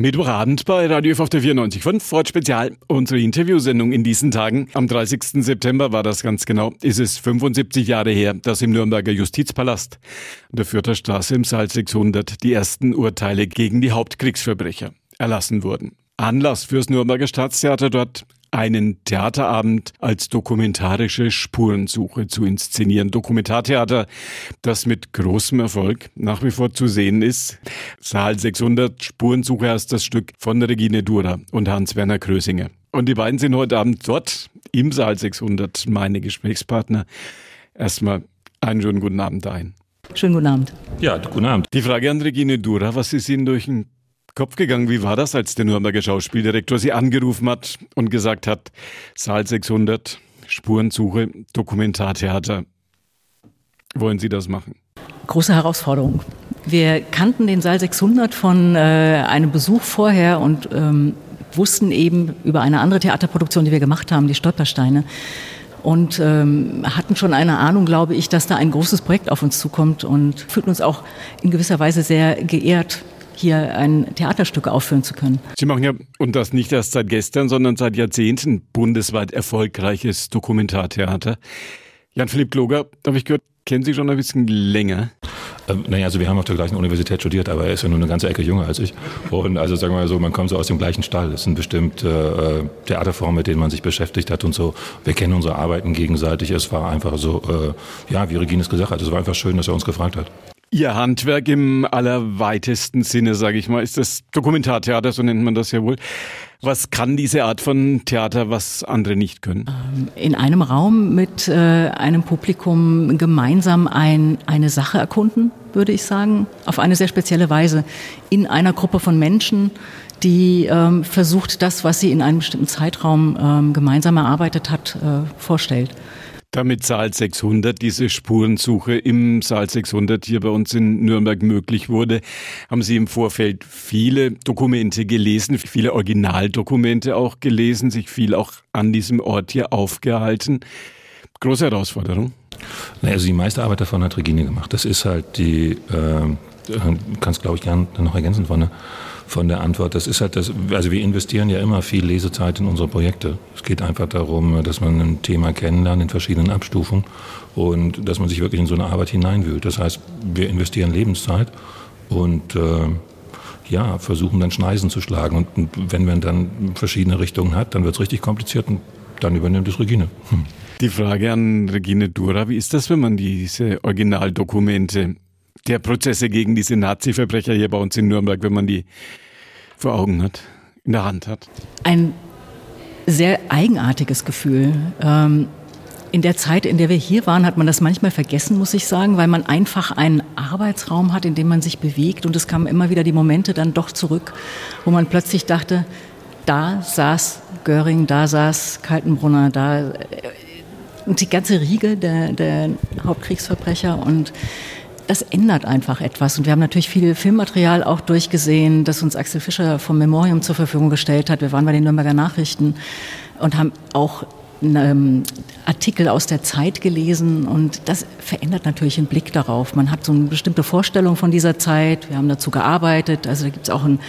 Mittwochabend bei Radio F auf der 94.5, Ford Spezial, unsere Interviewsendung in diesen Tagen. Am 30. September war das ganz genau, ist es 75 Jahre her, dass im Nürnberger Justizpalast der Fürther Straße im Saal 600 die ersten Urteile gegen die Hauptkriegsverbrecher erlassen wurden. Anlass fürs Nürnberger Staatstheater dort einen Theaterabend als dokumentarische Spurensuche zu inszenieren. Dokumentartheater, das mit großem Erfolg nach wie vor zu sehen ist. Saal 600 Spurensuche heißt das Stück von Regine Dura und Hans-Werner Krösinger. Und die beiden sind heute Abend dort im Saal 600 meine Gesprächspartner. Erstmal einen schönen guten Abend dahin. Schönen guten Abend. Ja, guten Abend. Die Frage an Regine Dura, was ist Ihnen durch den Kopf gegangen. Wie war das, als der Nürnberger Schauspieldirektor Sie angerufen hat und gesagt hat, Saal 600, Spurensuche, Dokumentartheater. Wollen Sie das machen? Große Herausforderung. Wir kannten den Saal 600 von äh, einem Besuch vorher und ähm, wussten eben über eine andere Theaterproduktion, die wir gemacht haben, die Stolpersteine. Und ähm, hatten schon eine Ahnung, glaube ich, dass da ein großes Projekt auf uns zukommt und fühlten uns auch in gewisser Weise sehr geehrt, hier ein Theaterstück aufführen zu können. Sie machen ja, und das nicht erst seit gestern, sondern seit Jahrzehnten bundesweit erfolgreiches Dokumentartheater. Jan-Philipp Kloger, habe ich gehört, kennen Sie schon ein bisschen länger? Ähm, naja, also wir haben auf der gleichen Universität studiert, aber er ist ja nur eine ganze Ecke jünger als ich. Und also sagen wir mal so, man kommt so aus dem gleichen Stall. Es sind bestimmte äh, Theaterformen, mit denen man sich beschäftigt hat und so. Wir kennen unsere Arbeiten gegenseitig. Es war einfach so, äh, ja, wie Regine es gesagt hat, es war einfach schön, dass er uns gefragt hat. Ihr Handwerk im allerweitesten Sinne, sage ich mal, ist das Dokumentartheater, so nennt man das ja wohl. Was kann diese Art von Theater, was andere nicht können? Ähm, in einem Raum mit äh, einem Publikum gemeinsam ein, eine Sache erkunden, würde ich sagen, auf eine sehr spezielle Weise. In einer Gruppe von Menschen, die ähm, versucht, das, was sie in einem bestimmten Zeitraum ähm, gemeinsam erarbeitet hat, äh, vorstellt damit Saal 600, diese Spurensuche im Saal 600 hier bei uns in Nürnberg möglich wurde, haben Sie im Vorfeld viele Dokumente gelesen, viele Originaldokumente auch gelesen, sich viel auch an diesem Ort hier aufgehalten. Große Herausforderung. Naja, also die meiste Arbeit davon hat Regine gemacht. Das ist halt die, äh, kannst glaube ich gerne noch ergänzen von der von der Antwort. Das ist halt das, also wir investieren ja immer viel Lesezeit in unsere Projekte. Es geht einfach darum, dass man ein Thema kennenlernt in verschiedenen Abstufungen und dass man sich wirklich in so eine Arbeit hineinwühlt. Das heißt, wir investieren Lebenszeit und äh, ja, versuchen dann Schneisen zu schlagen. Und, und wenn man dann verschiedene Richtungen hat, dann wird es richtig kompliziert und dann übernimmt es Regine. Hm. Die Frage an Regine Dura, wie ist das, wenn man diese Originaldokumente der Prozesse gegen diese Nazi-Verbrecher hier bei uns in Nürnberg, wenn man die vor Augen hat, in der Hand hat? Ein sehr eigenartiges Gefühl. Ähm, in der Zeit, in der wir hier waren, hat man das manchmal vergessen, muss ich sagen, weil man einfach einen Arbeitsraum hat, in dem man sich bewegt. Und es kamen immer wieder die Momente dann doch zurück, wo man plötzlich dachte, da saß Göring, da saß Kaltenbrunner, da äh, und die ganze Riege der, der Hauptkriegsverbrecher und das ändert einfach etwas. Und wir haben natürlich viel Filmmaterial auch durchgesehen, das uns Axel Fischer vom Memorium zur Verfügung gestellt hat. Wir waren bei den Nürnberger Nachrichten und haben auch ähm, Artikel aus der Zeit gelesen und das verändert natürlich den Blick darauf. Man hat so eine bestimmte Vorstellung von dieser Zeit. Wir haben dazu gearbeitet. Also da gibt es auch ein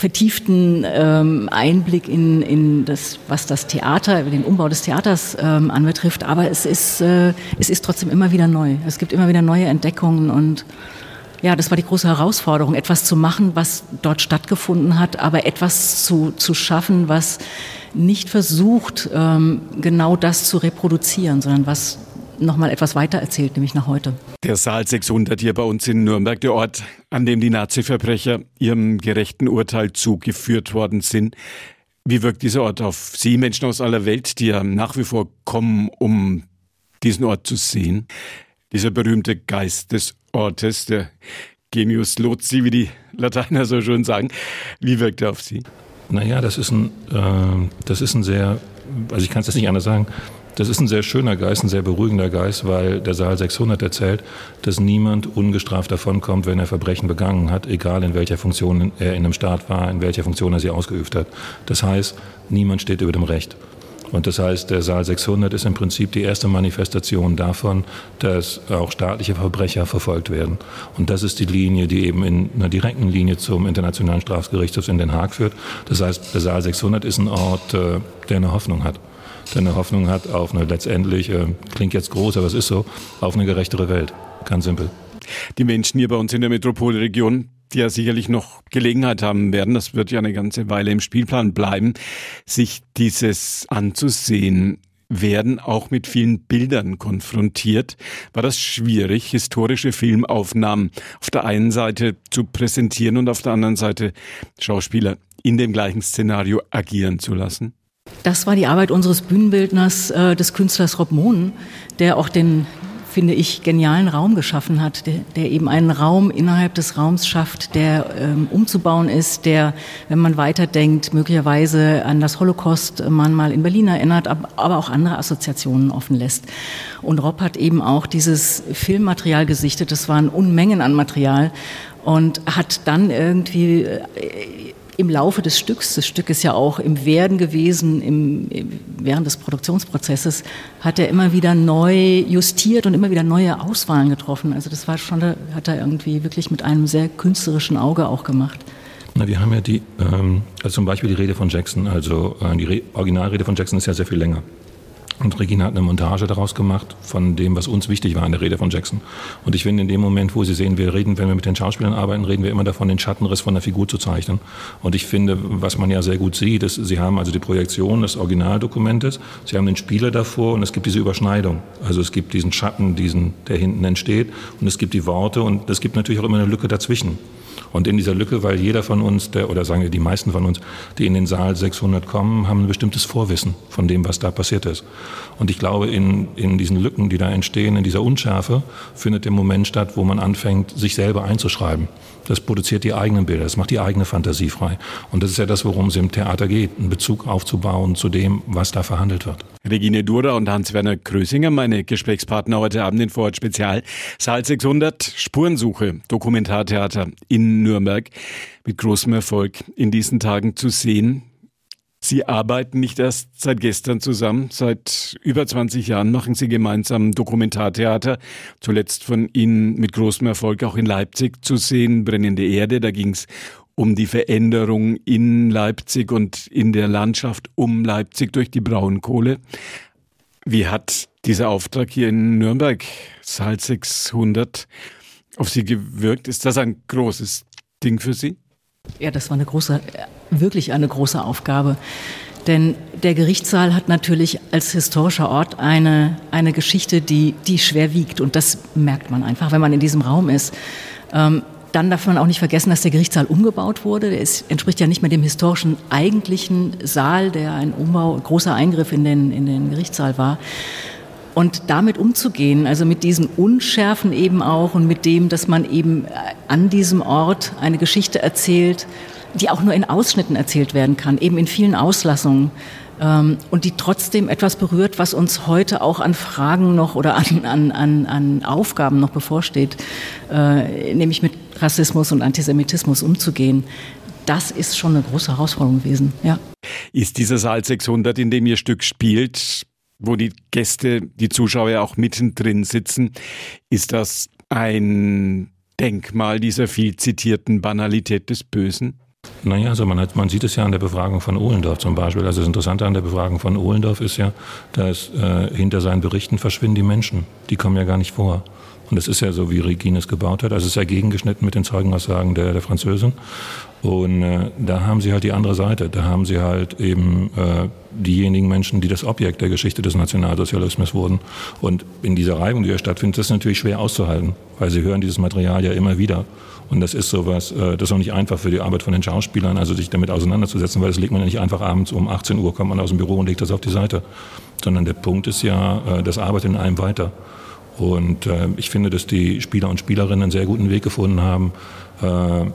vertieften ähm, Einblick in, in das, was das Theater, den Umbau des Theaters ähm, anbetrifft. Aber es ist, äh, es ist trotzdem immer wieder neu. Es gibt immer wieder neue Entdeckungen und ja, das war die große Herausforderung, etwas zu machen, was dort stattgefunden hat, aber etwas zu, zu schaffen, was nicht versucht, ähm, genau das zu reproduzieren, sondern was nochmal etwas weiter erzählt, nämlich nach heute. Der Saal 600 hier bei uns in Nürnberg, der Ort, an dem die Nazi-Verbrecher ihrem gerechten Urteil zugeführt worden sind. Wie wirkt dieser Ort auf Sie, Menschen aus aller Welt, die ja nach wie vor kommen, um diesen Ort zu sehen? Dieser berühmte Geist des Ortes, der Genius Loci, wie die Lateiner so schön sagen. Wie wirkt er auf Sie? Naja, das ist ein, äh, das ist ein sehr, also ich kann es jetzt nicht anders sagen, das ist ein sehr schöner Geist, ein sehr beruhigender Geist, weil der Saal 600 erzählt, dass niemand ungestraft davonkommt, wenn er Verbrechen begangen hat, egal in welcher Funktion er in einem Staat war, in welcher Funktion er sie ausgeübt hat. Das heißt, niemand steht über dem Recht. Und das heißt, der Saal 600 ist im Prinzip die erste Manifestation davon, dass auch staatliche Verbrecher verfolgt werden. Und das ist die Linie, die eben in einer direkten Linie zum Internationalen Strafgerichtshof in Den Haag führt. Das heißt, der Saal 600 ist ein Ort, äh, der eine Hoffnung hat. Eine Hoffnung hat auf eine letztendlich, äh, klingt jetzt groß, aber es ist so, auf eine gerechtere Welt. Ganz simpel. Die Menschen hier bei uns in der Metropolregion die ja sicherlich noch Gelegenheit haben werden, das wird ja eine ganze Weile im Spielplan bleiben, sich dieses anzusehen werden auch mit vielen Bildern konfrontiert. War das schwierig, historische Filmaufnahmen auf der einen Seite zu präsentieren und auf der anderen Seite Schauspieler in dem gleichen Szenario agieren zu lassen? Das war die Arbeit unseres Bühnenbildners, äh, des Künstlers Rob Mohn, der auch den finde ich, genialen Raum geschaffen hat, der, der eben einen Raum innerhalb des Raums schafft, der ähm, umzubauen ist, der, wenn man weiterdenkt, möglicherweise an das Holocaust man mal in Berlin erinnert, aber auch andere Assoziationen offen lässt. Und Rob hat eben auch dieses Filmmaterial gesichtet, das waren Unmengen an Material und hat dann irgendwie äh, im Laufe des Stücks, das Stück ist ja auch im Werden gewesen, im, während des Produktionsprozesses, hat er immer wieder neu justiert und immer wieder neue Auswahlen getroffen. Also das war schon, hat er irgendwie wirklich mit einem sehr künstlerischen Auge auch gemacht. Na, wir haben ja die, ähm, also zum Beispiel die Rede von Jackson, also äh, die Re Originalrede von Jackson ist ja sehr viel länger. Und Regina hat eine Montage daraus gemacht von dem, was uns wichtig war in der Rede von Jackson. Und ich finde, in dem Moment, wo Sie sehen, wir reden, wenn wir mit den Schauspielern arbeiten, reden wir immer davon, den Schattenriss von der Figur zu zeichnen. Und ich finde, was man ja sehr gut sieht, ist, Sie haben also die Projektion des Originaldokumentes, Sie haben den Spieler davor und es gibt diese Überschneidung. Also es gibt diesen Schatten, diesen, der hinten entsteht und es gibt die Worte und es gibt natürlich auch immer eine Lücke dazwischen. Und in dieser Lücke, weil jeder von uns, der, oder sagen wir die meisten von uns, die in den Saal 600 kommen, haben ein bestimmtes Vorwissen von dem, was da passiert ist. Und ich glaube, in, in diesen Lücken, die da entstehen, in dieser Unschärfe, findet der Moment statt, wo man anfängt, sich selber einzuschreiben. Das produziert die eigenen Bilder, das macht die eigene Fantasie frei. Und das ist ja das, worum es im Theater geht, einen Bezug aufzubauen zu dem, was da verhandelt wird. Regine Dura und Hans-Werner Krösinger, meine Gesprächspartner heute Abend in Vorort Spezial. Saal 600, Spurensuche, Dokumentartheater in Nürnberg. Mit großem Erfolg in diesen Tagen zu sehen. Sie arbeiten nicht erst seit gestern zusammen. Seit über 20 Jahren machen Sie gemeinsam Dokumentartheater. Zuletzt von Ihnen mit großem Erfolg auch in Leipzig zu sehen. Brennende Erde, da ging es um die Veränderung in Leipzig und in der Landschaft um Leipzig durch die Braunkohle. Wie hat dieser Auftrag hier in Nürnberg, Saal 600, auf Sie gewirkt? Ist das ein großes Ding für Sie? Ja, das war eine große, wirklich eine große Aufgabe. Denn der Gerichtssaal hat natürlich als historischer Ort eine, eine Geschichte, die, die schwer wiegt. Und das merkt man einfach, wenn man in diesem Raum ist. Ähm, dann darf man auch nicht vergessen, dass der Gerichtssaal umgebaut wurde. Der ist, entspricht ja nicht mehr dem historischen eigentlichen Saal, der ein Umbau, großer Eingriff in den, in den Gerichtssaal war. Und damit umzugehen, also mit diesen Unschärfen eben auch und mit dem, dass man eben an diesem Ort eine Geschichte erzählt, die auch nur in Ausschnitten erzählt werden kann, eben in vielen Auslassungen ähm, und die trotzdem etwas berührt, was uns heute auch an Fragen noch oder an, an, an, an Aufgaben noch bevorsteht, äh, nämlich mit Rassismus und Antisemitismus umzugehen. Das ist schon eine große Herausforderung gewesen, ja. Ist dieser Saal 600, in dem Ihr Stück spielt, wo die Gäste, die Zuschauer auch mittendrin sitzen. Ist das ein Denkmal dieser viel zitierten Banalität des Bösen? Naja, also man, hat, man sieht es ja an der Befragung von Ohlendorf zum Beispiel. Also das Interessante an der Befragung von Ohlendorf ist ja, dass äh, hinter seinen Berichten verschwinden die Menschen. Die kommen ja gar nicht vor. Und das ist ja so, wie Regine es gebaut hat. Also es ist ja gegengeschnitten mit den Zeugenaussagen der, der Französin. Und äh, da haben sie halt die andere Seite. Da haben sie halt eben äh, diejenigen Menschen, die das Objekt der Geschichte des Nationalsozialismus wurden. Und in dieser Reibung, die ja stattfindet, ist das natürlich schwer auszuhalten, weil sie hören dieses Material ja immer wieder. Und das ist sowas, äh, das ist auch nicht einfach für die Arbeit von den Schauspielern, also sich damit auseinanderzusetzen, weil das legt man ja nicht einfach abends um 18 Uhr, kommt man aus dem Büro und legt das auf die Seite. Sondern der Punkt ist ja, äh, das arbeitet in einem weiter. Und äh, ich finde, dass die Spieler und Spielerinnen einen sehr guten Weg gefunden haben, äh,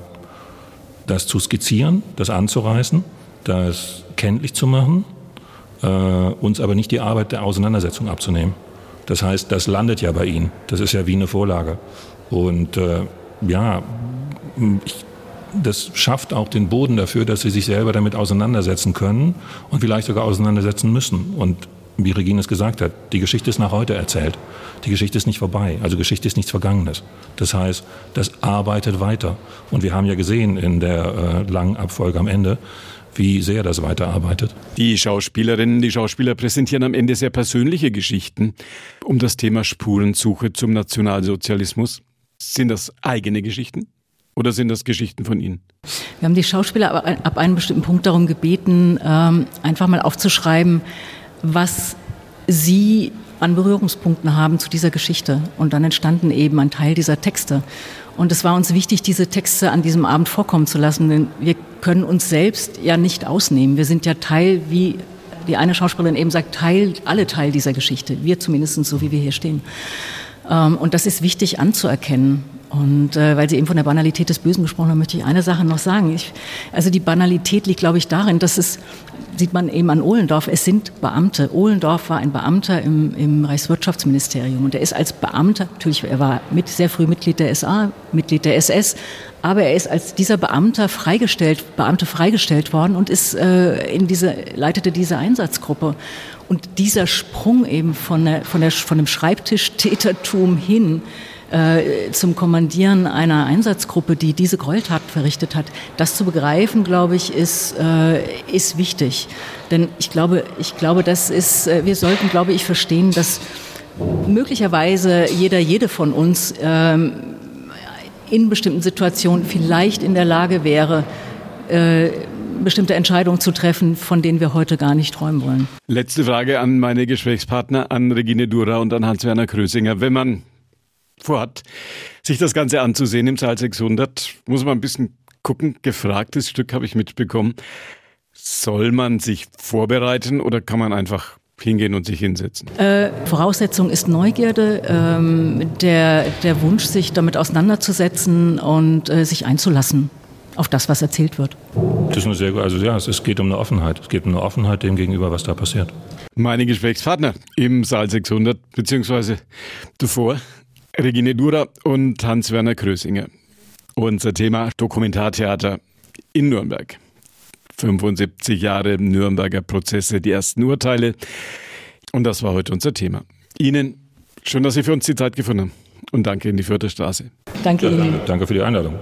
das zu skizzieren, das anzureißen, das kenntlich zu machen, äh, uns aber nicht die Arbeit der Auseinandersetzung abzunehmen. Das heißt, das landet ja bei Ihnen. Das ist ja wie eine Vorlage. Und äh, ja, ich das schafft auch den Boden dafür, dass sie sich selber damit auseinandersetzen können und vielleicht sogar auseinandersetzen müssen. Und wie Regine es gesagt hat, die Geschichte ist nach heute erzählt. Die Geschichte ist nicht vorbei. Also Geschichte ist nichts Vergangenes. Das heißt, das arbeitet weiter. Und wir haben ja gesehen in der äh, langen Abfolge am Ende, wie sehr das weiterarbeitet. Die Schauspielerinnen, die Schauspieler präsentieren am Ende sehr persönliche Geschichten um das Thema Spurensuche zum Nationalsozialismus. Sind das eigene Geschichten? Oder sind das Geschichten von Ihnen? Wir haben die Schauspieler ab einem bestimmten Punkt darum gebeten, ähm, einfach mal aufzuschreiben, was sie an Berührungspunkten haben zu dieser Geschichte. Und dann entstanden eben ein Teil dieser Texte. Und es war uns wichtig, diese Texte an diesem Abend vorkommen zu lassen, denn wir können uns selbst ja nicht ausnehmen. Wir sind ja Teil, wie die eine Schauspielerin eben sagt, Teil, alle Teil dieser Geschichte. Wir zumindest so, wie wir hier stehen. Ähm, und das ist wichtig anzuerkennen. Und äh, weil Sie eben von der Banalität des Bösen gesprochen haben, möchte ich eine Sache noch sagen. Ich, also die Banalität liegt, glaube ich, darin, dass es, sieht man eben an Ohlendorf, es sind Beamte. Ohlendorf war ein Beamter im, im Reichswirtschaftsministerium und er ist als Beamter, natürlich, er war mit, sehr früh Mitglied der SA, Mitglied der SS, aber er ist als dieser Beamter freigestellt, Beamte freigestellt worden und ist äh, in diese, leitete diese Einsatzgruppe. Und dieser Sprung eben von, der, von, der, von dem Schreibtischtätertum hin äh, zum Kommandieren einer Einsatzgruppe, die diese Gräueltat verrichtet hat, das zu begreifen, glaube ich, ist, äh, ist wichtig. Denn ich glaube, ich glaube, das ist, äh, wir sollten, glaube ich, verstehen, dass möglicherweise jeder, jede von uns ähm, in bestimmten Situationen vielleicht in der Lage wäre, äh, bestimmte Entscheidungen zu treffen, von denen wir heute gar nicht träumen wollen. Letzte Frage an meine Gesprächspartner, an Regine Dura und an Hans-Werner Krösinger. Wenn man vorhat, sich das Ganze anzusehen im Saal 600, muss man ein bisschen gucken. Gefragtes Stück habe ich mitbekommen. Soll man sich vorbereiten oder kann man einfach hingehen und sich hinsetzen? Äh, Voraussetzung ist Neugierde, ähm, der, der Wunsch, sich damit auseinanderzusetzen und äh, sich einzulassen auf das, was erzählt wird. Das ist eine sehr, also ja, es geht um eine Offenheit. Es geht um eine Offenheit dem gegenüber, was da passiert. Meine Gesprächspartner im Saal 600 beziehungsweise davor Regine Dura und Hans-Werner Krösinger. Unser Thema Dokumentartheater in Nürnberg. 75 Jahre Nürnberger Prozesse, die ersten Urteile. Und das war heute unser Thema. Ihnen schön, dass Sie für uns die Zeit gefunden haben. Und danke in die vierte Straße. Danke Ihnen. Danke für die Einladung.